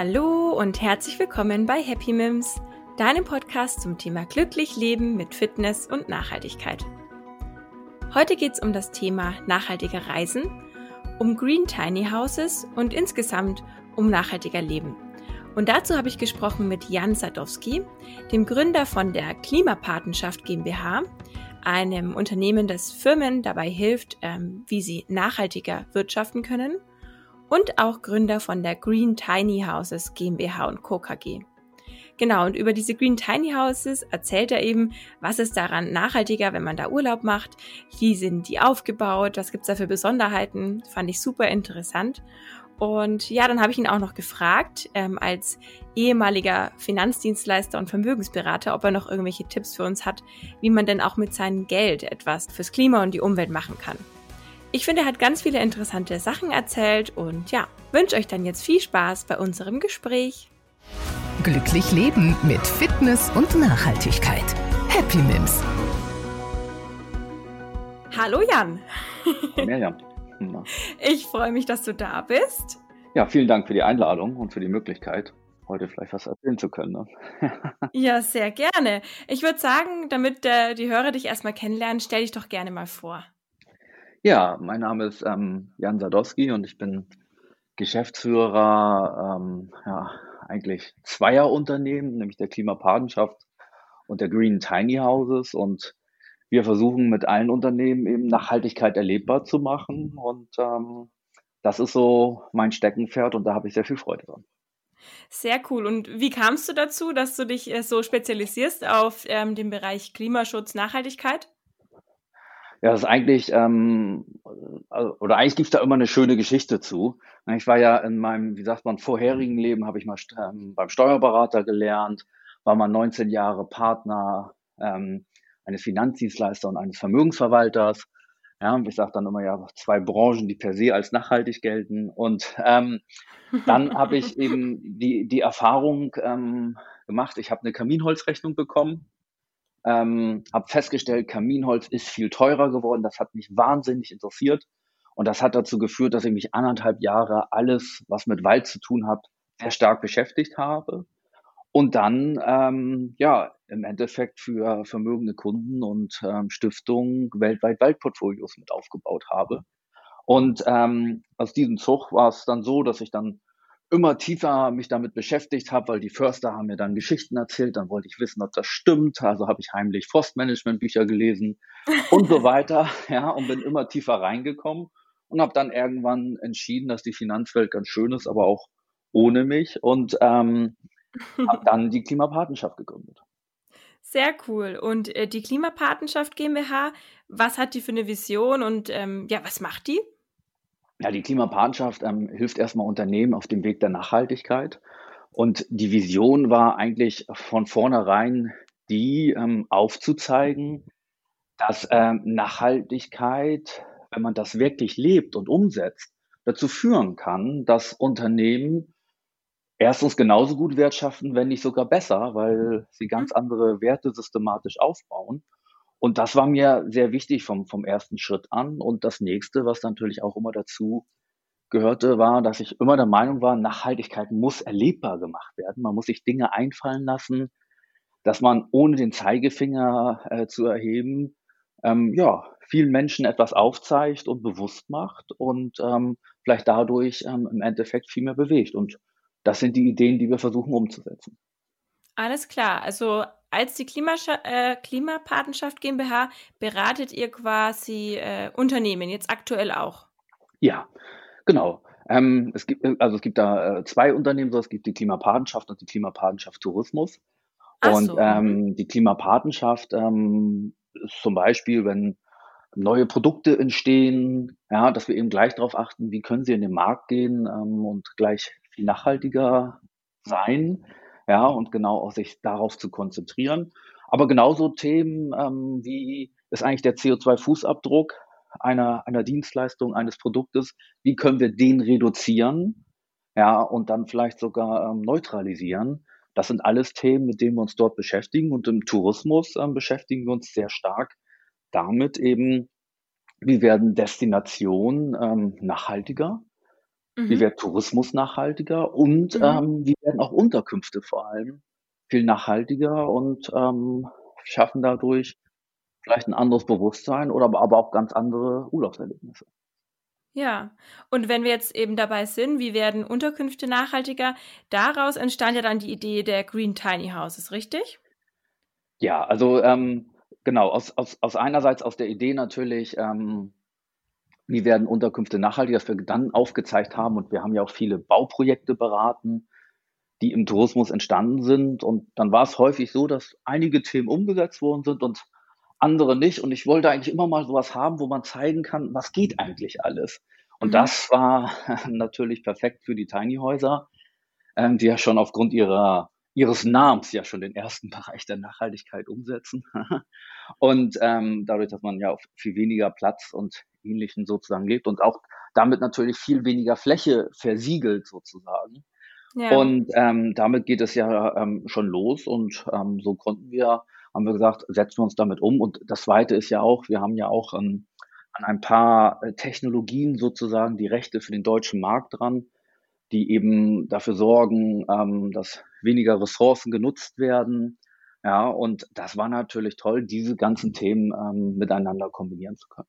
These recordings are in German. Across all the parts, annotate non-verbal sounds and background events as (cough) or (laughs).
Hallo und herzlich willkommen bei Happy Mims, deinem Podcast zum Thema glücklich leben mit Fitness und Nachhaltigkeit. Heute geht es um das Thema nachhaltige Reisen, um Green Tiny Houses und insgesamt um nachhaltiger Leben. Und dazu habe ich gesprochen mit Jan Sadowski, dem Gründer von der Klimapatenschaft GmbH, einem Unternehmen, das Firmen dabei hilft, ähm, wie sie nachhaltiger wirtschaften können und auch Gründer von der Green Tiny Houses GmbH und Co. KG. Genau, und über diese Green Tiny Houses erzählt er eben, was ist daran nachhaltiger, wenn man da Urlaub macht, wie sind die aufgebaut, was gibt's da für Besonderheiten, fand ich super interessant. Und ja, dann habe ich ihn auch noch gefragt, ähm, als ehemaliger Finanzdienstleister und Vermögensberater, ob er noch irgendwelche Tipps für uns hat, wie man denn auch mit seinem Geld etwas fürs Klima und die Umwelt machen kann. Ich finde, er hat ganz viele interessante Sachen erzählt und ja, wünsche euch dann jetzt viel Spaß bei unserem Gespräch. Glücklich leben mit Fitness und Nachhaltigkeit. Happy Mims. Hallo Jan. Mirjam. (laughs) Ich freue mich, dass du da bist. Ja, vielen Dank für die Einladung und für die Möglichkeit, heute vielleicht was erzählen zu können. Ne? (laughs) ja, sehr gerne. Ich würde sagen, damit äh, die Hörer dich erstmal kennenlernen, stell dich doch gerne mal vor. Ja, mein Name ist ähm, Jan Sadowski und ich bin Geschäftsführer ähm, ja, eigentlich zweier Unternehmen, nämlich der Klimapatenschaft und der Green Tiny Houses. Und wir versuchen mit allen Unternehmen eben Nachhaltigkeit erlebbar zu machen. Und ähm, das ist so mein Steckenpferd und da habe ich sehr viel Freude dran. Sehr cool. Und wie kamst du dazu, dass du dich äh, so spezialisierst auf ähm, den Bereich Klimaschutz, Nachhaltigkeit? Ja, das ist eigentlich, ähm, also, oder eigentlich gibt's da immer eine schöne Geschichte zu. Ich war ja in meinem, wie sagt man, vorherigen Leben, habe ich mal ähm, beim Steuerberater gelernt, war mal 19 Jahre Partner ähm, eines Finanzdienstleisters und eines Vermögensverwalters. Ja, und ich sage dann immer ja zwei Branchen, die per se als nachhaltig gelten. Und ähm, dann (laughs) habe ich eben die, die Erfahrung ähm, gemacht, ich habe eine Kaminholzrechnung bekommen ähm, habe festgestellt, Kaminholz ist viel teurer geworden. Das hat mich wahnsinnig interessiert. Und das hat dazu geführt, dass ich mich anderthalb Jahre alles, was mit Wald zu tun hat, sehr stark beschäftigt habe. Und dann, ähm, ja, im Endeffekt für vermögende Kunden und ähm, Stiftungen weltweit Waldportfolios mit aufgebaut habe. Und ähm, aus diesem Zug war es dann so, dass ich dann immer tiefer mich damit beschäftigt habe, weil die Förster haben mir dann Geschichten erzählt, dann wollte ich wissen, ob das stimmt, also habe ich heimlich Forstmanagement-Bücher gelesen und so weiter, (laughs) ja, und bin immer tiefer reingekommen und habe dann irgendwann entschieden, dass die Finanzwelt ganz schön ist, aber auch ohne mich und ähm, habe dann die Klimapatenschaft gegründet. Sehr cool. Und äh, die Klimapatenschaft GmbH, was hat die für eine Vision und ähm, ja, was macht die? Ja, die Klimapatenschaft ähm, hilft erstmal Unternehmen auf dem Weg der Nachhaltigkeit. Und die Vision war eigentlich von vornherein die ähm, aufzuzeigen, dass ähm, Nachhaltigkeit, wenn man das wirklich lebt und umsetzt, dazu führen kann, dass Unternehmen erstens genauso gut wirtschaften, wenn nicht sogar besser, weil sie ganz mhm. andere Werte systematisch aufbauen und das war mir sehr wichtig vom, vom ersten Schritt an. Und das nächste, was natürlich auch immer dazu gehörte, war, dass ich immer der Meinung war, Nachhaltigkeit muss erlebbar gemacht werden. Man muss sich Dinge einfallen lassen, dass man ohne den Zeigefinger äh, zu erheben, ähm, ja, vielen Menschen etwas aufzeigt und bewusst macht und ähm, vielleicht dadurch ähm, im Endeffekt viel mehr bewegt. Und das sind die Ideen, die wir versuchen umzusetzen. Alles klar. Also als die Klimascha äh, Klimapatenschaft GmbH beratet ihr quasi äh, Unternehmen, jetzt aktuell auch. Ja, genau. Ähm, es gibt, also es gibt da äh, zwei Unternehmen, so es gibt die Klimapatenschaft und die Klimapatenschaft Tourismus. Ach und so. ähm, mhm. die Klimapatenschaft ähm, ist zum Beispiel, wenn neue Produkte entstehen, ja, dass wir eben gleich darauf achten, wie können sie in den Markt gehen ähm, und gleich viel nachhaltiger sein ja, und genau auch sich darauf zu konzentrieren. Aber genauso Themen ähm, wie ist eigentlich der CO2-Fußabdruck einer, einer Dienstleistung, eines Produktes, wie können wir den reduzieren, ja, und dann vielleicht sogar ähm, neutralisieren. Das sind alles Themen, mit denen wir uns dort beschäftigen. Und im Tourismus ähm, beschäftigen wir uns sehr stark damit eben, wie werden Destinationen ähm, nachhaltiger Mhm. Wie wird Tourismus nachhaltiger und mhm. ähm, wie werden auch Unterkünfte vor allem viel nachhaltiger und ähm, schaffen dadurch vielleicht ein anderes Bewusstsein oder aber auch ganz andere Urlaubserlebnisse. Ja, und wenn wir jetzt eben dabei sind, wie werden Unterkünfte nachhaltiger? Daraus entstand ja dann die Idee der Green Tiny Houses, richtig? Ja, also ähm, genau, aus, aus, aus einerseits aus der Idee natürlich, ähm, wie werden Unterkünfte nachhaltig, dass wir dann aufgezeigt haben und wir haben ja auch viele Bauprojekte beraten, die im Tourismus entstanden sind und dann war es häufig so, dass einige Themen umgesetzt worden sind und andere nicht und ich wollte eigentlich immer mal sowas haben, wo man zeigen kann, was geht eigentlich alles. Und mhm. das war (laughs) natürlich perfekt für die Tiny Häuser, ähm, die ja schon aufgrund ihrer ihres Namens ja schon den ersten (laughs) Bereich der Nachhaltigkeit umsetzen. (laughs) und ähm, dadurch, dass man ja auf viel weniger Platz und Ähnlichen sozusagen lebt und auch damit natürlich viel weniger Fläche versiegelt sozusagen. Ja. Und ähm, damit geht es ja ähm, schon los und ähm, so konnten wir, haben wir gesagt, setzen wir uns damit um. Und das Zweite ist ja auch, wir haben ja auch ähm, an ein paar äh, Technologien sozusagen die Rechte für den deutschen Markt dran, die eben dafür sorgen, ähm, dass weniger Ressourcen genutzt werden. Ja, und das war natürlich toll, diese ganzen Themen ähm, miteinander kombinieren zu können.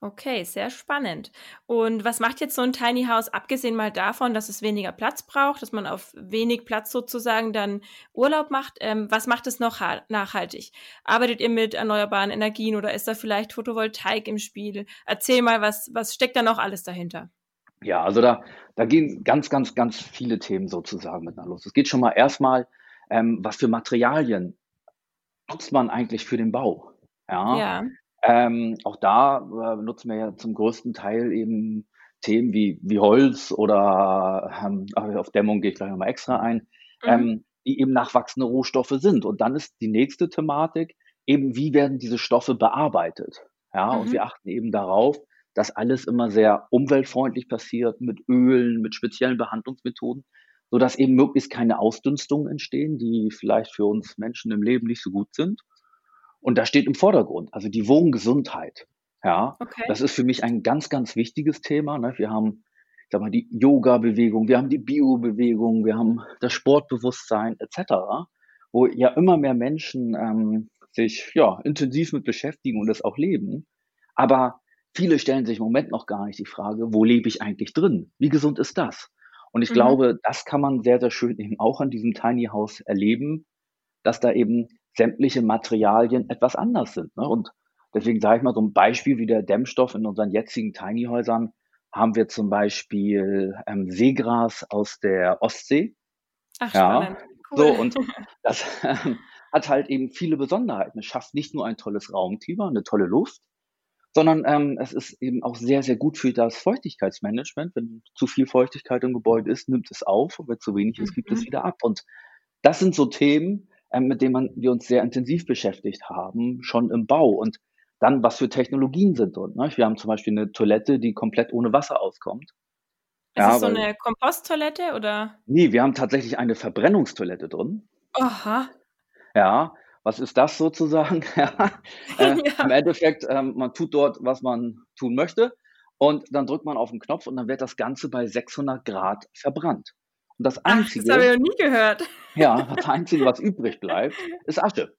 Okay, sehr spannend. Und was macht jetzt so ein Tiny House, abgesehen mal davon, dass es weniger Platz braucht, dass man auf wenig Platz sozusagen dann Urlaub macht? Ähm, was macht es noch nachhaltig? Arbeitet ihr mit erneuerbaren Energien oder ist da vielleicht Photovoltaik im Spiel? Erzähl mal, was, was steckt da noch alles dahinter? Ja, also da, da gehen ganz, ganz, ganz viele Themen sozusagen miteinander los. Es geht schon mal erstmal, ähm, was für Materialien nutzt man eigentlich für den Bau? Ja. ja. Ähm, auch da äh, nutzen wir ja zum größten Teil eben Themen wie, wie Holz oder ähm, auf Dämmung gehe ich gleich nochmal extra ein, mhm. ähm, die eben nachwachsende Rohstoffe sind. Und dann ist die nächste Thematik eben, wie werden diese Stoffe bearbeitet? Ja, mhm. und wir achten eben darauf, dass alles immer sehr umweltfreundlich passiert, mit Ölen, mit speziellen Behandlungsmethoden, so dass eben möglichst keine Ausdünstungen entstehen, die vielleicht für uns Menschen im Leben nicht so gut sind. Und da steht im Vordergrund, also die Wohngesundheit. Ja, okay. das ist für mich ein ganz, ganz wichtiges Thema. Ne? Wir haben, ich sag mal, die Yoga-Bewegung, wir haben die Bio-Bewegung, wir haben das Sportbewusstsein etc., wo ja immer mehr Menschen ähm, sich ja intensiv mit beschäftigen und es auch leben. Aber viele stellen sich im Moment noch gar nicht die Frage, wo lebe ich eigentlich drin? Wie gesund ist das? Und ich mhm. glaube, das kann man sehr, sehr schön eben auch an diesem Tiny House erleben, dass da eben sämtliche Materialien etwas anders sind. Ne? Und deswegen sage ich mal so ein Beispiel wie der Dämmstoff in unseren jetzigen Tiny Häusern haben wir zum Beispiel ähm, Seegras aus der Ostsee. Ach, ja, cool. so und das (laughs) äh, hat halt eben viele Besonderheiten. Es schafft nicht nur ein tolles Raumklima, eine tolle Luft, sondern ähm, es ist eben auch sehr, sehr gut für das Feuchtigkeitsmanagement. Wenn zu viel Feuchtigkeit im Gebäude ist, nimmt es auf und wenn zu wenig ist, gibt es mhm. wieder ab. Und das sind so Themen, ähm, mit denen man, wir uns sehr intensiv beschäftigt haben, schon im Bau. Und dann, was für Technologien sind dort. Ne? Wir haben zum Beispiel eine Toilette, die komplett ohne Wasser auskommt. Ist ja, das so weil, eine Komposttoilette oder? Nee, wir haben tatsächlich eine Verbrennungstoilette drin. Aha. Ja, was ist das sozusagen? (laughs) ja, (laughs) äh, ja. Im Endeffekt, ähm, man tut dort, was man tun möchte und dann drückt man auf den Knopf und dann wird das Ganze bei 600 Grad verbrannt. Und das Einzige. Ach, das habe ich noch nie gehört. Ja, das Einzige, was übrig bleibt, (laughs) ist Asche.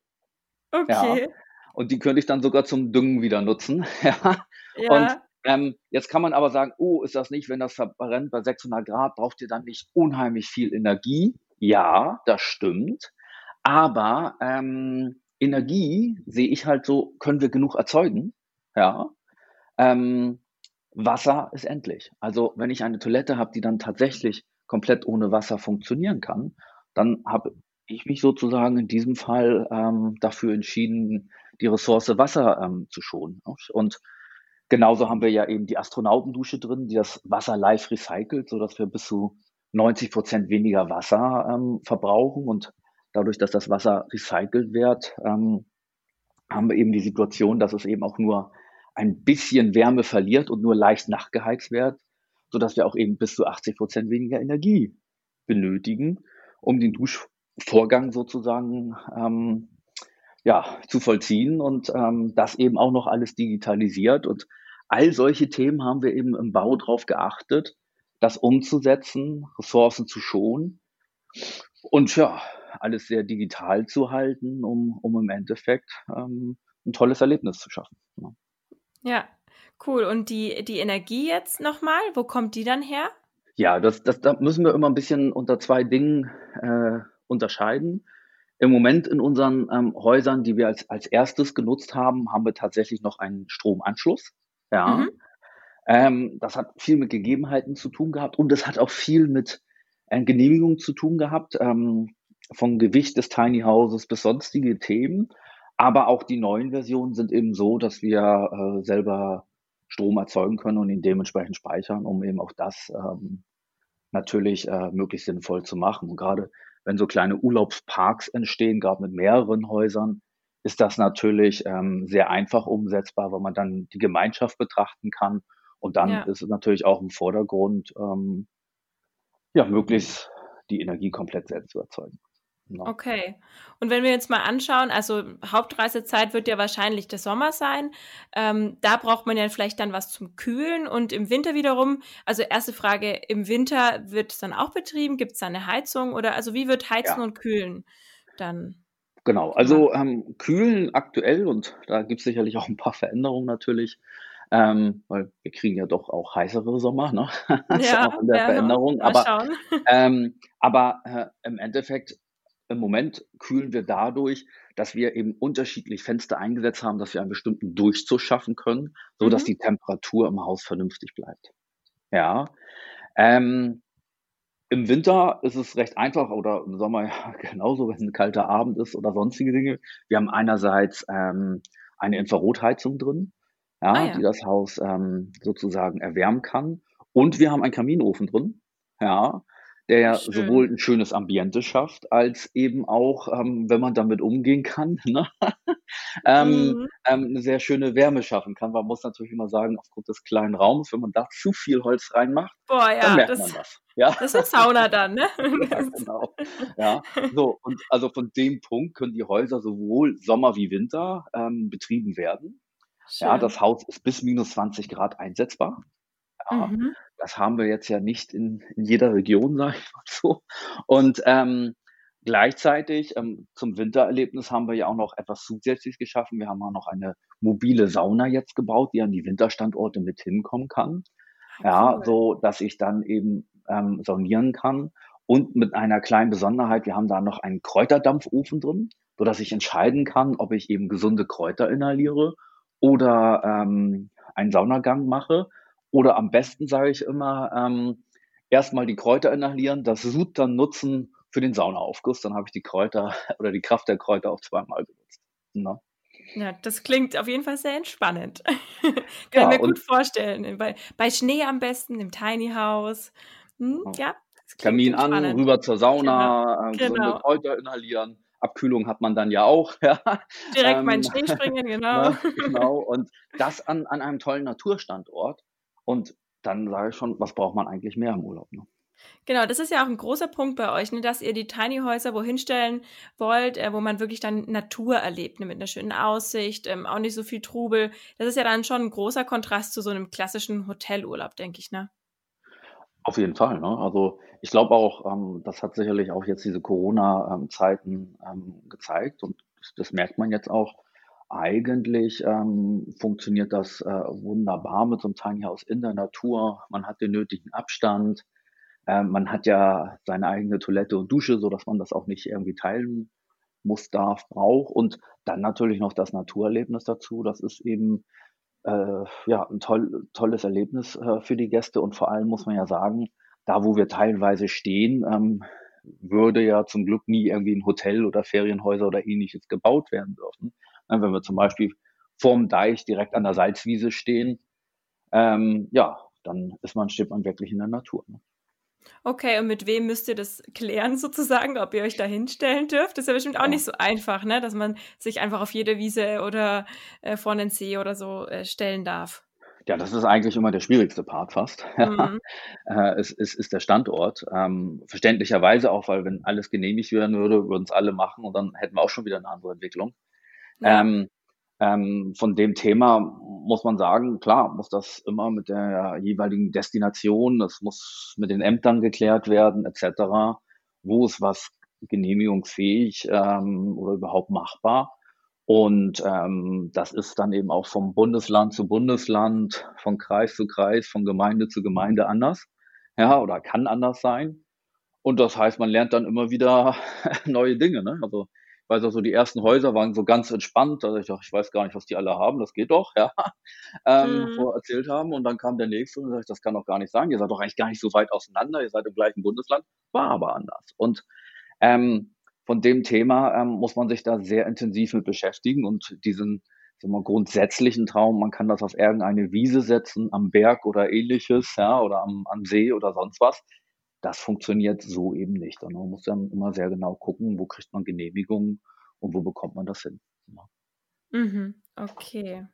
Okay. Ja. Und die könnte ich dann sogar zum Düngen wieder nutzen. ja. ja. Und ähm, jetzt kann man aber sagen, oh, ist das nicht, wenn das verbrennt bei 600 Grad, braucht ihr dann nicht unheimlich viel Energie? Ja, das stimmt. Aber ähm, Energie sehe ich halt so, können wir genug erzeugen? Ja. Ähm, Wasser ist endlich. Also wenn ich eine Toilette habe, die dann tatsächlich komplett ohne Wasser funktionieren kann, dann habe ich mich sozusagen in diesem Fall ähm, dafür entschieden, die Ressource Wasser ähm, zu schonen. Und genauso haben wir ja eben die Astronautendusche drin, die das Wasser live recycelt, sodass wir bis zu 90 Prozent weniger Wasser ähm, verbrauchen. Und dadurch, dass das Wasser recycelt wird, ähm, haben wir eben die Situation, dass es eben auch nur ein bisschen Wärme verliert und nur leicht nachgeheizt wird sodass wir auch eben bis zu 80 Prozent weniger Energie benötigen, um den Duschvorgang sozusagen ähm, ja, zu vollziehen und ähm, das eben auch noch alles digitalisiert. Und all solche Themen haben wir eben im Bau drauf geachtet, das umzusetzen, Ressourcen zu schonen und ja, alles sehr digital zu halten, um, um im Endeffekt ähm, ein tolles Erlebnis zu schaffen. Ja. ja, cool. Und die, die Energie jetzt nochmal, wo kommt die dann her? Ja, das, das, da müssen wir immer ein bisschen unter zwei Dingen äh, unterscheiden. Im Moment in unseren ähm, Häusern, die wir als, als erstes genutzt haben, haben wir tatsächlich noch einen Stromanschluss. Ja. Mhm. Ähm, das hat viel mit Gegebenheiten zu tun gehabt und es hat auch viel mit äh, Genehmigung zu tun gehabt, ähm, vom Gewicht des Tiny Houses bis sonstige Themen. Aber auch die neuen Versionen sind eben so, dass wir äh, selber Strom erzeugen können und ihn dementsprechend speichern, um eben auch das ähm, natürlich äh, möglichst sinnvoll zu machen. Und gerade wenn so kleine Urlaubsparks entstehen, gerade mit mehreren Häusern, ist das natürlich ähm, sehr einfach umsetzbar, weil man dann die Gemeinschaft betrachten kann. Und dann ja. ist es natürlich auch im Vordergrund, ähm, ja, möglichst die Energie komplett selbst zu erzeugen. Genau. Okay. Und wenn wir jetzt mal anschauen, also Hauptreisezeit wird ja wahrscheinlich der Sommer sein. Ähm, da braucht man ja vielleicht dann was zum Kühlen und im Winter wiederum. Also erste Frage, im Winter wird es dann auch betrieben? Gibt es da eine Heizung oder also wie wird Heizen ja. und Kühlen dann? Genau, also ähm, Kühlen aktuell und da gibt es sicherlich auch ein paar Veränderungen natürlich. Ähm, weil wir kriegen ja doch auch heißere Sommer, ne? (laughs) ja, auch in der ja, Veränderung. Aber, ähm, aber äh, im Endeffekt im Moment kühlen wir dadurch, dass wir eben unterschiedlich Fenster eingesetzt haben, dass wir einen bestimmten Durchzug schaffen können, so dass mhm. die Temperatur im Haus vernünftig bleibt. Ja. Ähm, Im Winter ist es recht einfach oder im Sommer (laughs) ja genauso, wenn es ein kalter Abend ist oder sonstige Dinge. Wir haben einerseits ähm, eine Infrarotheizung drin, ja, ah, ja. die das Haus ähm, sozusagen erwärmen kann. Und wir haben einen Kaminofen drin, ja, der ja sowohl ein schönes Ambiente schafft, als eben auch, ähm, wenn man damit umgehen kann, (laughs) ne? ähm, mhm. ähm, eine sehr schöne Wärme schaffen kann. Man muss natürlich immer sagen, aufgrund des kleinen Raums, wenn man da zu viel Holz reinmacht, Boah, ja, dann merkt das, man das. Ja? Das ist Sauna dann, ne? (laughs) ja, genau. Ja, so, und also von dem Punkt können die Häuser sowohl Sommer wie Winter ähm, betrieben werden. Schön. Ja, das Haus ist bis minus 20 Grad einsetzbar. Ja, mhm. Das haben wir jetzt ja nicht in, in jeder Region, (laughs) sage ich mal so. Und ähm, gleichzeitig ähm, zum Wintererlebnis haben wir ja auch noch etwas zusätzlich geschaffen. Wir haben auch noch eine mobile Sauna jetzt gebaut, die an die Winterstandorte mit hinkommen kann. Ja, cool. so dass ich dann eben ähm, saunieren kann. Und mit einer kleinen Besonderheit, wir haben da noch einen Kräuterdampfofen drin, so dass ich entscheiden kann, ob ich eben gesunde Kräuter inhaliere oder ähm, einen Saunagang mache. Oder am besten sage ich immer, ähm, erstmal die Kräuter inhalieren, das Sud dann nutzen für den Saunaaufguss. Dann habe ich die Kräuter (laughs) oder die Kraft der Kräuter auch zweimal genutzt. Na? Ne? Ja, das klingt auf jeden Fall sehr entspannend. (laughs) Kann ja, mir gut vorstellen. Bei, bei Schnee am besten, im Tiny House. Hm, ja, Kamin an, rüber zur Sauna, genau. äh, gesunde genau. Kräuter inhalieren. Abkühlung hat man dann ja auch. (laughs) Ja. Direkt ähm, meinen Schnee springen, genau. Na, ne, genau. Und das an, an einem tollen Naturstandort. Und dann sage ich schon, was braucht man eigentlich mehr im Urlaub? Ne? Genau, das ist ja auch ein großer Punkt bei euch, ne, dass ihr die Tiny Häuser wohin stellen wollt, äh, wo man wirklich dann Natur erlebt, ne, mit einer schönen Aussicht, ähm, auch nicht so viel Trubel. Das ist ja dann schon ein großer Kontrast zu so einem klassischen Hotelurlaub, denke ich, ne? Auf jeden Fall. Ne? Also ich glaube auch, ähm, das hat sicherlich auch jetzt diese Corona-Zeiten ähm, gezeigt und das, das, merkt man jetzt auch, eigentlich ähm, funktioniert das äh, wunderbar mit so einem Tiny House in der Natur. Man hat den nötigen Abstand. Äh, man hat ja seine eigene Toilette und Dusche, so dass man das auch nicht irgendwie teilen muss, darf, braucht. Und dann natürlich noch das Naturerlebnis dazu. Das ist eben äh, ja ein toll, tolles Erlebnis äh, für die Gäste. Und vor allem muss man ja sagen, da wo wir teilweise stehen, ähm, würde ja zum Glück nie irgendwie ein Hotel oder Ferienhäuser oder ähnliches gebaut werden dürfen. Ne, wenn wir zum Beispiel vorm Deich direkt an der Salzwiese stehen, ähm, ja, dann ist man, steht man wirklich in der Natur. Ne? Okay, und mit wem müsst ihr das klären sozusagen, ob ihr euch da hinstellen dürft? Das ist ja bestimmt auch ja. nicht so einfach, ne? dass man sich einfach auf jede Wiese oder äh, vor einen See oder so äh, stellen darf. Ja, das ist eigentlich immer der schwierigste Part fast. (laughs) Mhm. äh, es, es ist der Standort. Ähm, verständlicherweise auch, weil wenn alles genehmigt werden würde, würden es alle machen und dann hätten wir auch schon wieder eine andere Entwicklung. Ähm, ähm, von dem Thema muss man sagen, klar, muss das immer mit der jeweiligen Destination, das muss mit den Ämtern geklärt werden, etc. Wo ist was genehmigungsfähig ähm, oder überhaupt machbar? Und ähm, das ist dann eben auch vom Bundesland zu Bundesland, von Kreis zu Kreis, von Gemeinde zu Gemeinde anders, ja, oder kann anders sein. Und das heißt, man lernt dann immer wieder (laughs) neue Dinge. Ne? Also weiß auch so, die ersten Häuser waren so ganz entspannt. Also ich dachte, ich weiß gar nicht, was die alle haben, das geht doch, (laughs) ja. Ähm, mhm. Erzählt haben. Und dann kam der nächste und sagte, das kann doch gar nicht sein. Ihr seid doch eigentlich gar nicht so weit auseinander, ihr seid im gleichen Bundesland, war aber anders. Und ähm, von dem Thema ähm, muss man sich da sehr intensiv mit beschäftigen und diesen sagen wir, grundsätzlichen Traum, man kann das auf irgendeine Wiese setzen, am Berg oder ähnliches, ja, oder am, am See oder sonst was das funktioniert so eben nicht. Und man muss dann immer sehr genau gucken, wo kriegt man Genehmigungen und wo bekommt man das hin. Ja. Mhm, okay.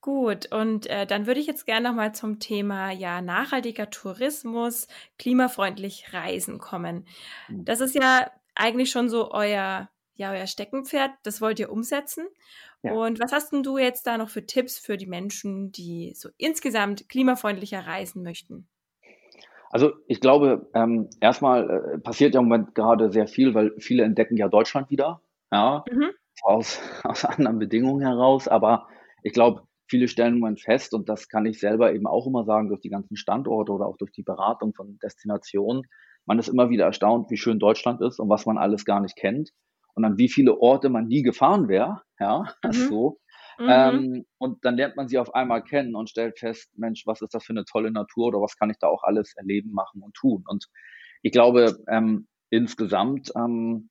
Gut, und äh, dann würde ich jetzt gerne nochmal zum Thema ja nachhaltiger Tourismus, klimafreundlich Reisen kommen. Mhm. Das ist ja eigentlich schon so euer, ja, euer Steckenpferd, das wollt ihr umsetzen. Ja. Und was hast denn du jetzt da noch für Tipps für die Menschen, die so insgesamt klimafreundlicher reisen möchten? Also ich glaube, ähm, erstmal äh, passiert ja im Moment gerade sehr viel, weil viele entdecken ja Deutschland wieder, ja, mhm. aus, (laughs) aus anderen Bedingungen heraus. Aber ich glaube, viele stellen im Moment fest, und das kann ich selber eben auch immer sagen, durch die ganzen Standorte oder auch durch die Beratung von Destinationen, man ist immer wieder erstaunt, wie schön Deutschland ist und was man alles gar nicht kennt. Und an wie viele Orte man nie gefahren wäre, ja, (laughs) mhm. so. Mhm. Ähm, und dann lernt man sie auf einmal kennen und stellt fest, Mensch, was ist das für eine tolle Natur oder was kann ich da auch alles erleben, machen und tun. Und ich glaube, ähm, insgesamt ähm,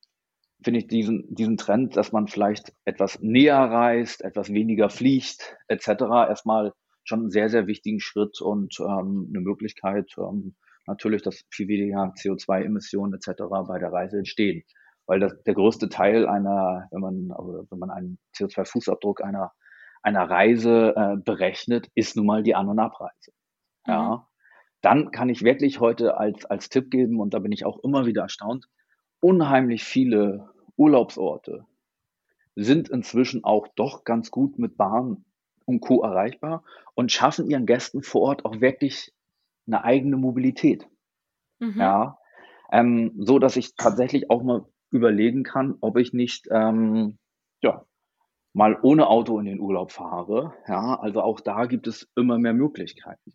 finde ich diesen, diesen Trend, dass man vielleicht etwas näher reist, etwas weniger fliegt, etc., erstmal schon einen sehr, sehr wichtigen Schritt und ähm, eine Möglichkeit, ähm, natürlich, dass viel weniger CO2-Emissionen etc. bei der Reise entstehen weil das, der größte Teil einer, wenn man, also wenn man einen CO2-Fußabdruck einer, einer Reise äh, berechnet, ist nun mal die An- und Abreise. Mhm. Ja. Dann kann ich wirklich heute als, als Tipp geben, und da bin ich auch immer wieder erstaunt, unheimlich viele Urlaubsorte sind inzwischen auch doch ganz gut mit Bahn und Co. erreichbar und schaffen ihren Gästen vor Ort auch wirklich eine eigene Mobilität. Mhm. Ja, ähm, so dass ich tatsächlich auch mal überlegen kann, ob ich nicht ähm, ja, mal ohne Auto in den Urlaub fahre. Ja, also auch da gibt es immer mehr Möglichkeiten.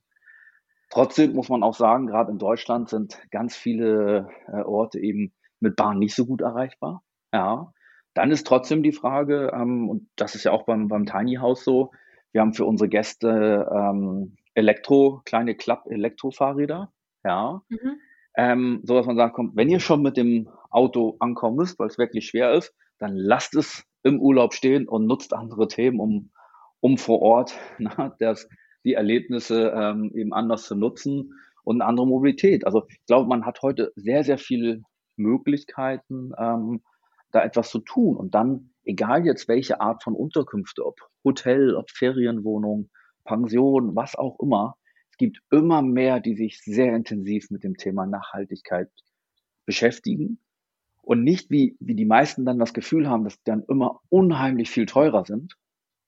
Trotzdem muss man auch sagen, gerade in Deutschland sind ganz viele äh, Orte eben mit Bahn nicht so gut erreichbar. Ja, dann ist trotzdem die Frage, ähm, und das ist ja auch beim, beim Tiny House so, wir haben für unsere Gäste ähm, Elektro, kleine Klapp-Elektrofahrräder. Ja. Mhm. Ähm, so dass man sagt, kommt, wenn ihr schon mit dem Auto ankommen müsst, weil es wirklich schwer ist, dann lasst es im Urlaub stehen und nutzt andere Themen, um, um vor Ort (laughs) na, das, die Erlebnisse ähm, eben anders zu nutzen und eine andere Mobilität. Also ich glaube, man hat heute sehr, sehr viele Möglichkeiten, ähm, da etwas zu tun. Und dann, egal jetzt welche Art von Unterkünfte, ob Hotel, ob Ferienwohnung, Pension, was auch immer, es gibt immer mehr, die sich sehr intensiv mit dem Thema Nachhaltigkeit beschäftigen und nicht wie, wie die meisten dann das Gefühl haben, dass die dann immer unheimlich viel teurer sind.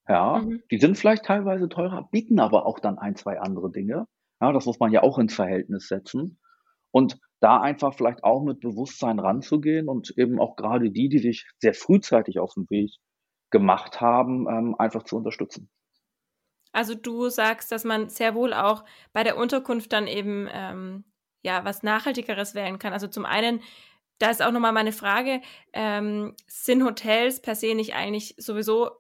Ja, mhm. die sind vielleicht teilweise teurer, bieten aber auch dann ein, zwei andere Dinge. Ja, das muss man ja auch ins Verhältnis setzen. Und da einfach vielleicht auch mit Bewusstsein ranzugehen und eben auch gerade die, die sich sehr frühzeitig auf den Weg gemacht haben, ähm, einfach zu unterstützen. Also du sagst, dass man sehr wohl auch bei der Unterkunft dann eben ähm, ja was Nachhaltigeres wählen kann. Also zum einen da ist auch nochmal meine Frage, ähm, sind Hotels per se nicht eigentlich sowieso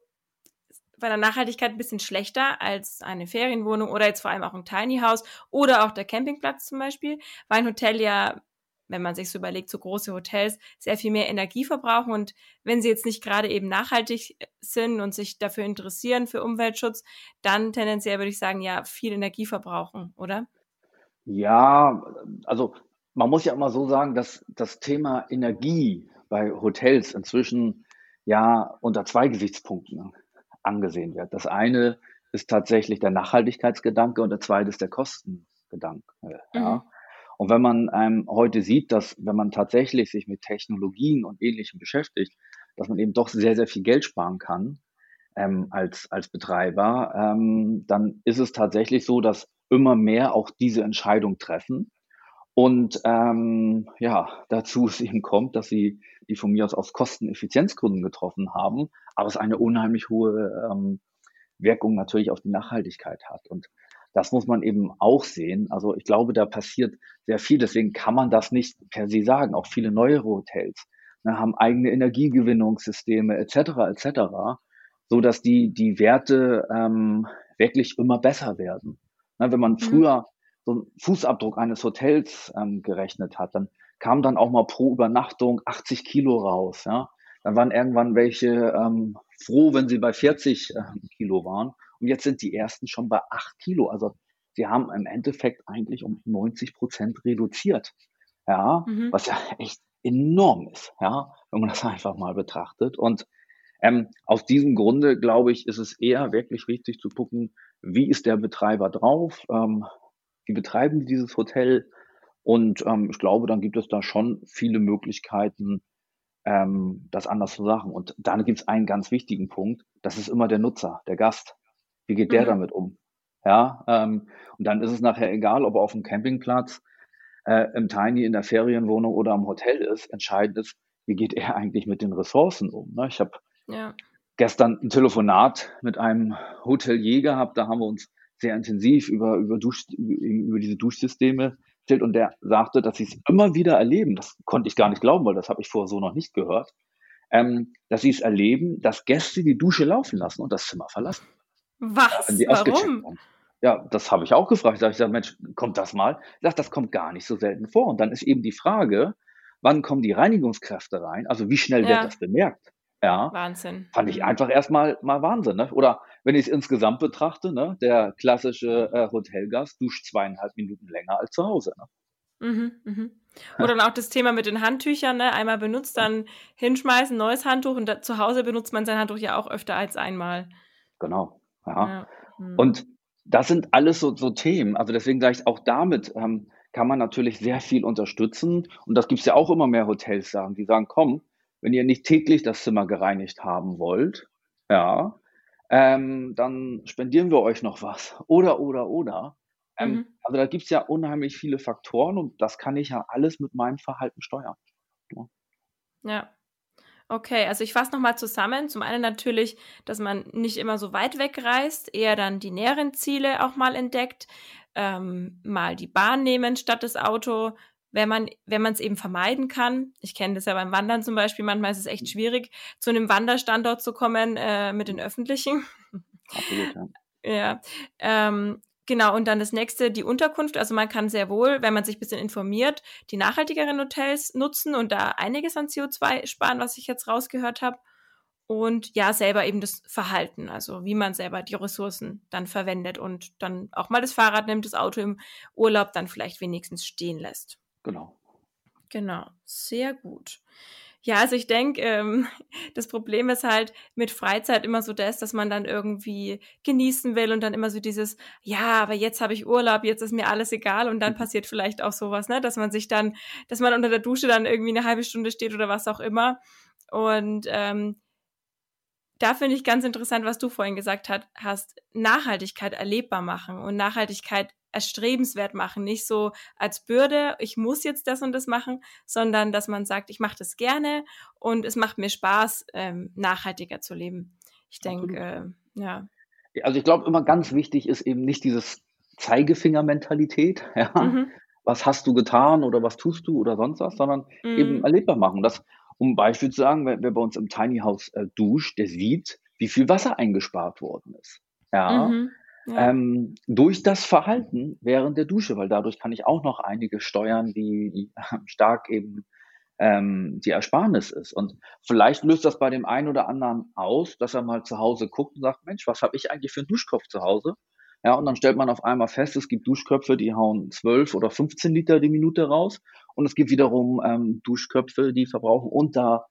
bei der Nachhaltigkeit ein bisschen schlechter als eine Ferienwohnung oder jetzt vor allem auch ein Tiny House oder auch der Campingplatz zum Beispiel, weil ein Hotel ja, wenn man sich so überlegt, so große Hotels sehr viel mehr Energie verbrauchen und wenn sie jetzt nicht gerade eben nachhaltig sind und sich dafür interessieren für Umweltschutz, dann tendenziell würde ich sagen, ja, viel Energie verbrauchen, oder? Ja, also man muss ja immer so sagen, dass das Thema Energie bei Hotels inzwischen ja unter zwei Gesichtspunkten angesehen wird. Das eine ist tatsächlich der Nachhaltigkeitsgedanke und der zweite ist der Kostengedanke. Ja. Mhm. Und wenn man ähm, heute sieht, dass wenn man tatsächlich sich mit Technologien und Ähnlichem beschäftigt, dass man eben doch sehr, sehr viel Geld sparen kann, ähm, als, als Betreiber, ähm, dann ist es tatsächlich so, dass immer mehr auch diese Entscheidung treffen. Und ähm, ja, dazu es eben kommt, dass sie die von mir aus aus Kosteneffizienzgründen getroffen haben, aber es eine unheimlich hohe ähm, Wirkung natürlich auf die Nachhaltigkeit hat. Und das muss man eben auch sehen. Also ich glaube, da passiert sehr viel. Deswegen kann man das nicht per se sagen. Auch viele neuere Hotels ne, haben eigene Energiegewinnungssysteme etc. etc so dass die, die Werte ähm, wirklich immer besser werden. Na, wenn man mhm. früher so einen Fußabdruck eines Hotels ähm, gerechnet hat, dann kam dann auch mal pro Übernachtung 80 Kilo raus. Ja? Dann waren irgendwann welche ähm, froh, wenn sie bei 40 ähm, Kilo waren. Und jetzt sind die ersten schon bei 8 Kilo. Also sie haben im Endeffekt eigentlich um 90 Prozent reduziert. Ja, mhm. was ja echt enorm ist, ja, wenn man das (laughs) einfach mal betrachtet. Und ähm, aus diesem Grunde, glaube ich, ist es eher wirklich wichtig zu gucken, wie ist der Betreiber drauf, ähm, wie betreiben die dieses Hotel und ähm, ich glaube, dann gibt es da schon viele Möglichkeiten, ähm, das anders zu sagen. Und dann gibt es einen ganz wichtigen Punkt, das ist immer der Nutzer, der Gast. Wie geht der mhm. damit um? Ja, ähm, und dann ist es nachher egal, ob er auf dem Campingplatz, äh, im Tiny, in der Ferienwohnung oder am Hotel ist. Entscheidend ist, wie geht er eigentlich mit den Ressourcen um? Ne? Ich habe ja. Gestern ein Telefonat mit einem Hotelier gehabt, da haben wir uns sehr intensiv über, über, Dusch, über diese Duschsysteme erzählt und der sagte, dass sie es immer wieder erleben. Das konnte ich gar nicht glauben, weil das habe ich vorher so noch nicht gehört. Ähm, dass sie es erleben, dass Gäste die Dusche laufen lassen und das Zimmer verlassen. Was? Warum? Ja, das habe ich auch gefragt. Da habe ich gesagt, Mensch, kommt das mal? Ich sage, das kommt gar nicht so selten vor. Und dann ist eben die Frage, wann kommen die Reinigungskräfte rein? Also wie schnell ja. wird das bemerkt? Ja. Wahnsinn. Fand ich mhm. einfach erstmal mal Wahnsinn. Ne? Oder wenn ich es insgesamt betrachte, ne, der klassische äh, Hotelgast duscht zweieinhalb Minuten länger als zu Hause. Ne? Mhm, mhm. Oder dann auch das Thema mit den Handtüchern, ne? Einmal benutzt, dann hinschmeißen, neues Handtuch und da, zu Hause benutzt man sein Handtuch ja auch öfter als einmal. Genau, ja. ja. Mhm. Und das sind alles so, so Themen. Also deswegen sage ich, auch damit ähm, kann man natürlich sehr viel unterstützen. Und das gibt es ja auch immer mehr Hotels sagen, die sagen, komm, wenn ihr nicht täglich das Zimmer gereinigt haben wollt, ja, ähm, dann spendieren wir euch noch was. Oder, oder, oder. Ähm, mhm. Also da gibt es ja unheimlich viele Faktoren und das kann ich ja alles mit meinem Verhalten steuern. Ja. ja. Okay, also ich fasse nochmal zusammen. Zum einen natürlich, dass man nicht immer so weit wegreist, eher dann die näheren Ziele auch mal entdeckt, ähm, mal die Bahn nehmen statt das Auto, wenn man wenn man es eben vermeiden kann. Ich kenne das ja beim Wandern zum Beispiel. Manchmal ist es echt schwierig, zu einem Wanderstandort zu kommen äh, mit den öffentlichen. Absolut, ja. (laughs) ja ähm, genau, und dann das nächste, die Unterkunft. Also man kann sehr wohl, wenn man sich ein bisschen informiert, die nachhaltigeren Hotels nutzen und da einiges an CO2 sparen, was ich jetzt rausgehört habe. Und ja, selber eben das Verhalten, also wie man selber die Ressourcen dann verwendet und dann auch mal das Fahrrad nimmt, das Auto im Urlaub dann vielleicht wenigstens stehen lässt. Genau. Genau, sehr gut. Ja, also ich denke, ähm, (laughs) das Problem ist halt mit Freizeit immer so das, dass man dann irgendwie genießen will und dann immer so dieses, ja, aber jetzt habe ich Urlaub, jetzt ist mir alles egal und dann mhm. passiert vielleicht auch sowas, ne, dass man sich dann, dass man unter der Dusche dann irgendwie eine halbe Stunde steht oder was auch immer. Und ähm, da finde ich ganz interessant, was du vorhin gesagt hat, hast, Nachhaltigkeit erlebbar machen und Nachhaltigkeit erstrebenswert machen. Nicht so als Bürde, ich muss jetzt das und das machen, sondern dass man sagt, ich mache das gerne und es macht mir Spaß, ähm, nachhaltiger zu leben. Ich denke, äh, ja. Also ich glaube, immer ganz wichtig ist eben nicht dieses Zeigefinger-Mentalität, (laughs) ja. Mhm. Was hast du getan oder was tust du oder sonst was, sondern mhm. eben erlebbar machen. Das, um ein Beispiel zu sagen, wer, wer bei uns im Tiny House äh, duscht, der sieht, wie viel Wasser eingespart worden ist. Ja. Mhm. Ja. Ähm, durch das Verhalten während der Dusche, weil dadurch kann ich auch noch einige steuern, die, (laughs) stark eben ähm, die Ersparnis ist. Und vielleicht löst das bei dem einen oder anderen aus, dass er mal zu Hause guckt und sagt, Mensch, was habe ich eigentlich für einen Duschkopf zu Hause? Ja, und dann stellt man auf einmal fest, es gibt Duschköpfe, die hauen 12 oder 15 Liter die Minute raus. Und es gibt wiederum ähm, Duschköpfe, die verbrauchen unter,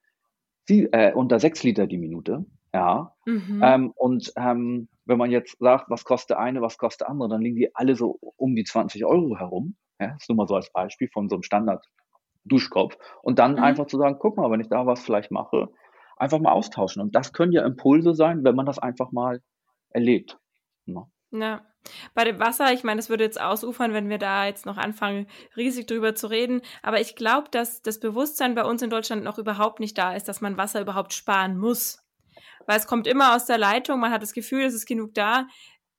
äh, unter 6 Liter die Minute. Ja. Mhm. Ähm, und ähm, wenn man jetzt sagt, was kostet eine, was kostet andere, dann liegen die alle so um die 20 Euro herum. Ja, das ist nur mal so als Beispiel von so einem Standard-Duschkopf. Und dann mhm. einfach zu sagen, guck mal, wenn ich da was vielleicht mache, einfach mal austauschen. Und das können ja Impulse sein, wenn man das einfach mal erlebt. Ja. ja. Bei dem Wasser, ich meine, das würde jetzt ausufern, wenn wir da jetzt noch anfangen, riesig drüber zu reden. Aber ich glaube, dass das Bewusstsein bei uns in Deutschland noch überhaupt nicht da ist, dass man Wasser überhaupt sparen muss. Weil es kommt immer aus der Leitung, man hat das Gefühl, es ist genug da.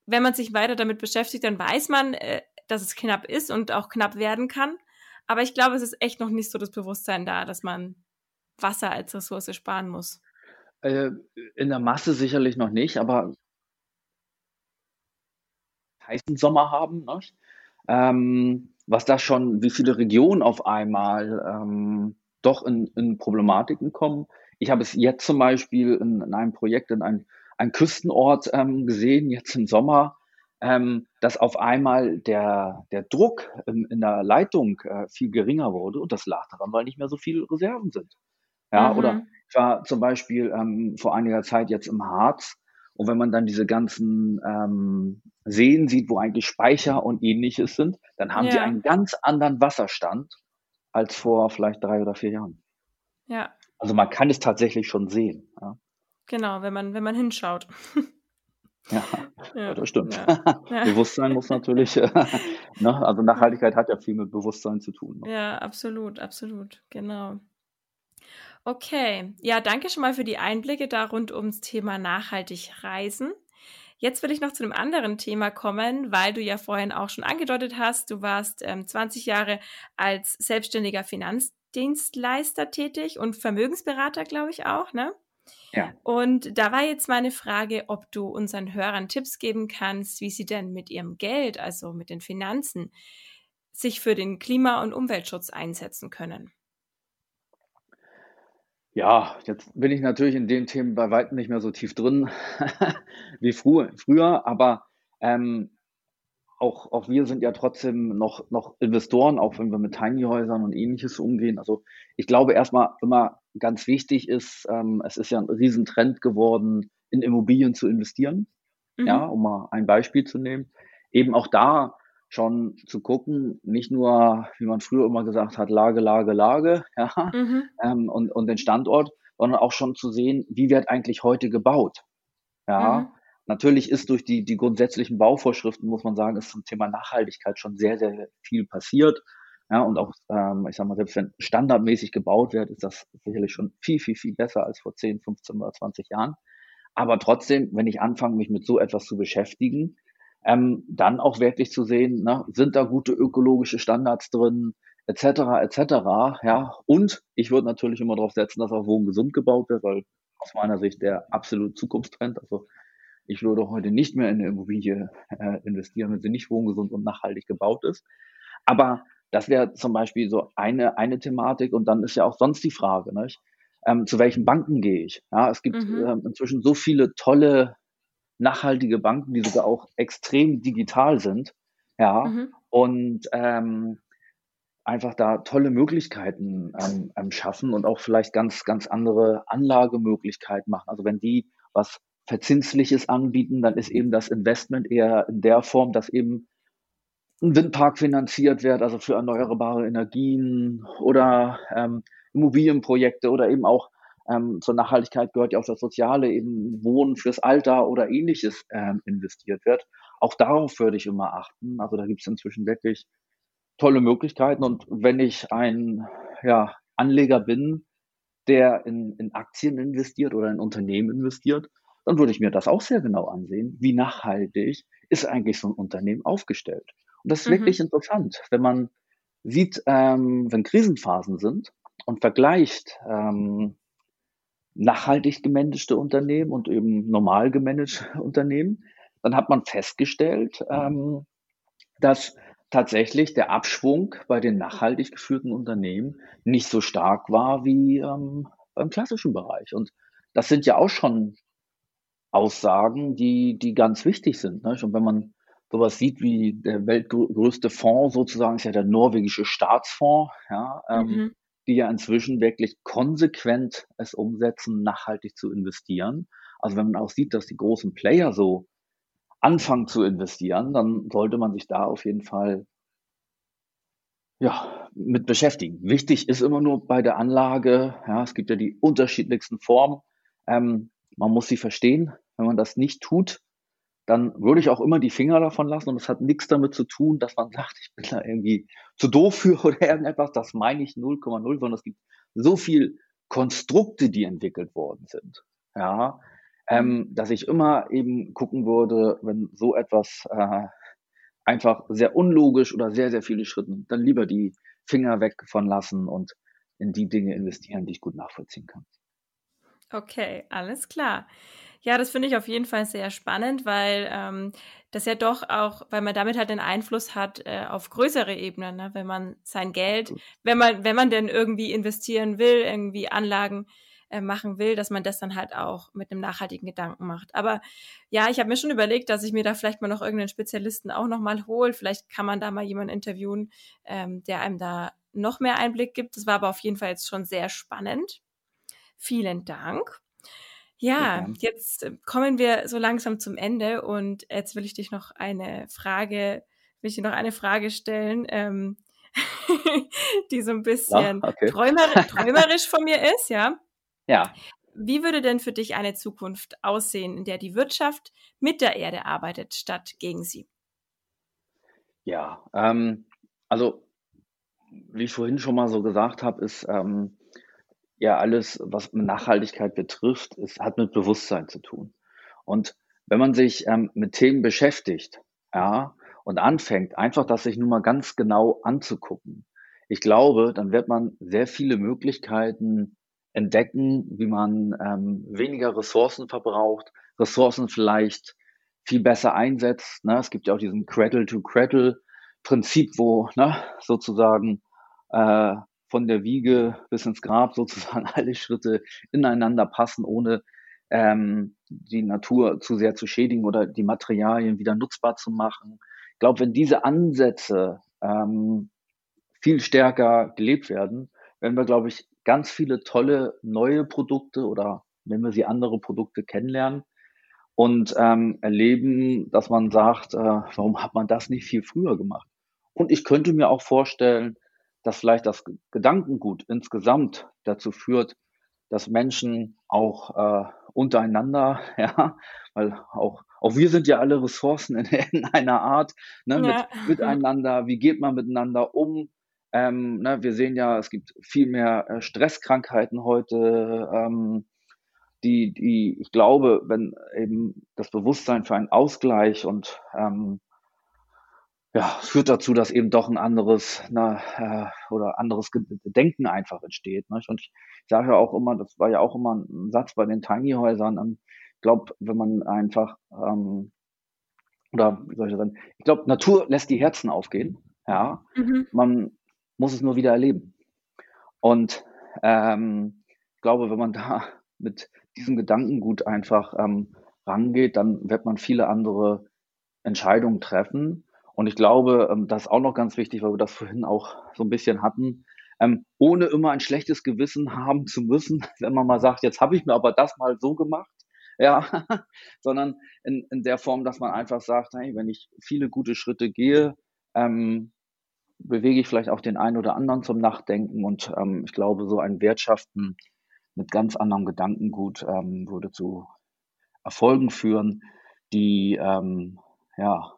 Wenn man sich weiter damit beschäftigt, dann weiß man, äh, dass es knapp ist und auch knapp werden kann. Aber ich glaube, es ist echt noch nicht so das Bewusstsein da, dass man Wasser als Ressource sparen muss. Äh, in der Masse sicherlich noch nicht, aber heißen Sommer haben, ne? ähm, was da schon, wie viele Regionen auf einmal ähm, doch in, in, Problematiken kommen. Ich habe es jetzt zum Beispiel in, in einem Projekt in einem, einem Küstenort ähm, gesehen, jetzt im Sommer, ähm, dass auf einmal der, der Druck in, in der Leitung äh, viel geringer wurde und das lag daran, weil nicht mehr so viele Reserven sind. Ja, mhm. oder ich war zum Beispiel ähm, vor einiger Zeit jetzt im Harz und wenn man dann diese ganzen ähm, Seen sieht, wo eigentlich Speicher und ähnliches sind, dann haben ja. die einen ganz anderen Wasserstand als vor vielleicht drei oder vier Jahren. Ja. Also man kann es tatsächlich schon sehen. Ja. Genau, wenn man, wenn man hinschaut. (laughs) Ja, (laughs) ja, das stimmt. Ja. (laughs) Bewusstsein muss natürlich, ne? also Nachhaltigkeit hat ja viel mit Bewusstsein zu tun. Ne? Ja, absolut, absolut, genau. Okay, ja, danke schon mal für die Einblicke da rund ums Thema nachhaltig reisen. Jetzt will ich noch zu einem anderen Thema kommen, weil du ja vorhin auch schon angedeutet hast, du warst ähm, 20 Jahre als selbstständiger Finanzdienstleister tätig und Vermögensberater, glaube ich auch, ne? Ja. Und da war jetzt meine Frage, ob du unseren Hörern Tipps geben kannst, wie sie denn mit ihrem Geld, also mit den Finanzen, sich für den Klima- und Umweltschutz einsetzen können. Ja, jetzt bin ich natürlich in den Themen bei weitem nicht mehr so tief drin (laughs) wie früher, aber ähm, auch, auch wir sind ja trotzdem noch, noch Investoren, auch wenn wir mit Tiny-Häusern und ähnliches umgehen. Also ich glaube erstmal immer ganz wichtig ist, ähm, es ist ja ein Riesentrend geworden, in Immobilien zu investieren. Mhm. Ja, um mal ein Beispiel zu nehmen. Eben auch da schon zu gucken, nicht nur, wie man früher immer gesagt hat, Lage, Lage, Lage, (laughs) ja, mhm. ähm, und, und den Standort, sondern auch schon zu sehen, wie wird eigentlich heute gebaut. Ja, mhm. Natürlich ist durch die, die grundsätzlichen Bauvorschriften, muss man sagen, ist zum Thema Nachhaltigkeit schon sehr, sehr viel passiert. Ja, und auch, ähm, ich sag mal, selbst wenn standardmäßig gebaut wird, ist das sicherlich schon viel, viel, viel besser als vor 10, 15 oder 20 Jahren. Aber trotzdem, wenn ich anfange, mich mit so etwas zu beschäftigen, ähm, dann auch wirklich zu sehen, ne, sind da gute ökologische Standards drin, etc., etc., ja. Und ich würde natürlich immer darauf setzen, dass auch Wohnen gesund gebaut wird, weil aus meiner Sicht der absolute Zukunftstrend, also ich würde heute nicht mehr in eine Immobilie äh, investieren, wenn sie nicht wohngesund und nachhaltig gebaut ist. Aber das wäre zum Beispiel so eine, eine Thematik. Und dann ist ja auch sonst die Frage, nicht? Ähm, zu welchen Banken gehe ich? Ja, es gibt mhm. ähm, inzwischen so viele tolle nachhaltige Banken, die sogar auch extrem digital sind. Ja, mhm. und ähm, einfach da tolle Möglichkeiten schaffen und auch vielleicht ganz, ganz andere Anlagemöglichkeiten machen. Also wenn die was Verzinsliches anbieten, dann ist eben das Investment eher in der Form, dass eben ein Windpark finanziert wird, also für erneuerbare Energien oder ähm, Immobilienprojekte oder eben auch ähm, zur Nachhaltigkeit gehört ja auch das Soziale, eben Wohnen fürs Alter oder ähnliches ähm, investiert wird. Auch darauf würde ich immer achten. Also da gibt es inzwischen wirklich tolle Möglichkeiten. Und wenn ich ein ja, Anleger bin, der in, in Aktien investiert oder in Unternehmen investiert, dann würde ich mir das auch sehr genau ansehen. Wie nachhaltig ist eigentlich so ein Unternehmen aufgestellt? Und das ist mhm. wirklich interessant, wenn man sieht, ähm, wenn Krisenphasen sind und vergleicht ähm, nachhaltig gemanagte Unternehmen und eben normal gemanagte (laughs) Unternehmen, dann hat man festgestellt, ähm, dass tatsächlich der Abschwung bei den nachhaltig geführten Unternehmen nicht so stark war wie ähm, beim klassischen Bereich. Und das sind ja auch schon Aussagen, die, die ganz wichtig sind. Ne? Und wenn man sowas sieht wie der weltgrößte Fonds sozusagen, ist ja der norwegische Staatsfonds, ja, ähm, mhm die ja inzwischen wirklich konsequent es umsetzen, nachhaltig zu investieren. Also wenn man auch sieht, dass die großen Player so anfangen zu investieren, dann sollte man sich da auf jeden Fall ja, mit beschäftigen. Wichtig ist immer nur bei der Anlage, ja, es gibt ja die unterschiedlichsten Formen. Ähm, man muss sie verstehen. Wenn man das nicht tut, dann würde ich auch immer die Finger davon lassen. Und es hat nichts damit zu tun, dass man (laughs) sagt, ich bin da irgendwie zu doof für oder irgendetwas. Das meine ich 0,0, sondern es gibt so viel Konstrukte, die entwickelt worden sind. Ja, ähm, dass ich immer eben gucken würde, wenn so etwas äh, einfach sehr unlogisch oder sehr, sehr viele Schritte, dann lieber die Finger weg von lassen und in die Dinge investieren, die ich gut nachvollziehen kann. Okay, alles klar. Ja, das finde ich auf jeden Fall sehr spannend, weil ähm, das ja doch auch, weil man damit halt den Einfluss hat äh, auf größere Ebenen, ne? wenn man sein Geld, wenn man, wenn man denn irgendwie investieren will, irgendwie Anlagen äh, machen will, dass man das dann halt auch mit einem nachhaltigen Gedanken macht. Aber ja, ich habe mir schon überlegt, dass ich mir da vielleicht mal noch irgendeinen Spezialisten auch nochmal hole. Vielleicht kann man da mal jemanden interviewen, ähm, der einem da noch mehr Einblick gibt. Das war aber auf jeden Fall jetzt schon sehr spannend. Vielen Dank. Ja, jetzt äh, kommen wir so langsam zum Ende und jetzt will ich dich noch eine Frage, will ich dir noch eine Frage stellen, ähm, (laughs) die so ein bisschen ja, okay. träumerisch, (laughs) träumerisch von mir ist, ja. Ja. Wie würde denn für dich eine Zukunft aussehen, in der die Wirtschaft mit der Erde arbeitet, statt gegen sie? Ja, ähm, also wie ich vorhin schon mal so gesagt habe, ist ähm, ja alles, was Nachhaltigkeit betrifft, ist, hat mit Bewusstsein zu tun. Und wenn man sich ähm, mit Themen beschäftigt, ja, und anfängt, einfach das sich nun mal ganz genau anzugucken, ich glaube, dann wird man sehr viele Möglichkeiten entdecken, wie man ähm, weniger Ressourcen verbraucht, Ressourcen vielleicht viel besser einsetzt. Ne? Es gibt ja auch diesen Cradle-to-Cradle-Prinzip, wo ne, sozusagen äh, von der Wiege bis ins Grab (laughs) sozusagen alle Schritte ineinander passen, ohne ähm, die Natur zu sehr zu schädigen oder die Materialien wieder nutzbar zu machen. Ich glaube, wenn diese Ansätze ähm, viel stärker gelebt werden, werden wir, glaube ich, ganz viele tolle neue Produkte oder nennen wir sie andere Produkte kennenlernen und ähm, erleben, dass man sagt, äh, warum hat man das nicht viel früher gemacht? Und ich könnte mir auch vorstellen, dass vielleicht das Gedankengut insgesamt dazu führt, dass Menschen auch äh, untereinander, (laughs) ja, weil auch, auch wir sind ja alle Ressourcen in, in einer Art, ne, ja. mit, (laughs) miteinander, wie geht man miteinander um? Ähm, ne, wir sehen ja, es gibt viel mehr äh, Stresskrankheiten heute, ähm, die, die, ich glaube, wenn eben das Bewusstsein für einen Ausgleich und ähm, ja, führt dazu, dass eben doch ein anderes na, äh, oder anderes Denken einfach entsteht. Ne? Und ich sage ja auch immer, das war ja auch immer ein Satz bei den Tiny-Häusern, ähm, ich glaube, wenn man einfach, ähm, oder wie soll ich sagen, ich glaube, Natur lässt die Herzen aufgehen. Ja, mhm. man muss es nur wieder erleben. Und ähm, ich glaube, wenn man da mit diesem Gedankengut einfach ähm, rangeht, dann wird man viele andere Entscheidungen treffen und ich glaube, ähm, das ist auch noch ganz wichtig, weil wir das vorhin auch so ein bisschen hatten, ähm, ohne immer ein schlechtes Gewissen haben zu müssen, (laughs) wenn man mal sagt, jetzt habe ich mir aber das mal so gemacht, ja, (laughs) sondern in, in der Form, dass man einfach sagt, hey, wenn ich viele gute Schritte gehe, ähm, bewege ich vielleicht auch den einen oder anderen zum Nachdenken. Und ähm, ich glaube, so ein Wirtschaften mit ganz anderem Gedankengut ähm, würde zu Erfolgen führen, die ähm, ja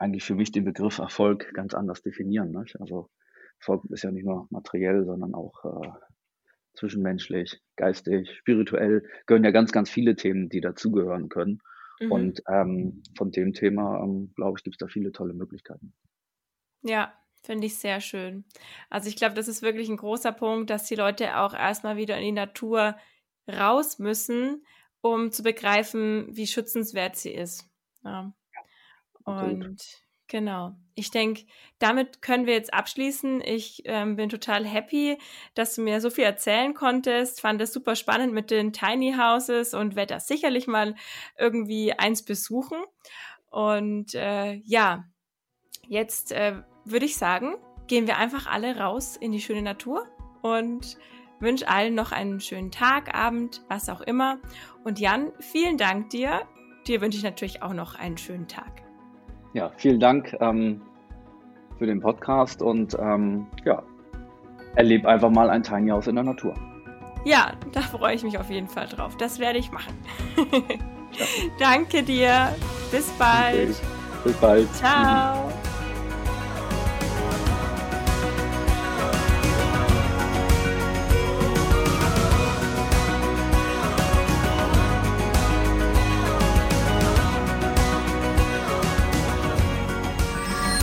eigentlich für mich den Begriff Erfolg ganz anders definieren. Ne? Also Erfolg ist ja nicht nur materiell, sondern auch äh, zwischenmenschlich, geistig, spirituell, gehören ja ganz, ganz viele Themen, die dazugehören können. Mhm. Und ähm, von dem Thema, ähm, glaube ich, gibt es da viele tolle Möglichkeiten. Ja, finde ich sehr schön. Also ich glaube, das ist wirklich ein großer Punkt, dass die Leute auch erstmal wieder in die Natur raus müssen, um zu begreifen, wie schützenswert sie ist. Ja. Und genau. Ich denke, damit können wir jetzt abschließen. Ich ähm, bin total happy, dass du mir so viel erzählen konntest. Fand es super spannend mit den Tiny Houses und werde das sicherlich mal irgendwie eins besuchen. Und äh, ja, jetzt äh, würde ich sagen, gehen wir einfach alle raus in die schöne Natur und wünsche allen noch einen schönen Tag, Abend, was auch immer. Und Jan, vielen Dank dir. Dir wünsche ich natürlich auch noch einen schönen Tag. Ja, vielen Dank ähm, für den Podcast und ähm, ja, erleb einfach mal ein Tiny House in der Natur. Ja, da freue ich mich auf jeden Fall drauf. Das werde ich machen. (laughs) Danke dir. Bis bald. Okay. Bis bald. Ciao.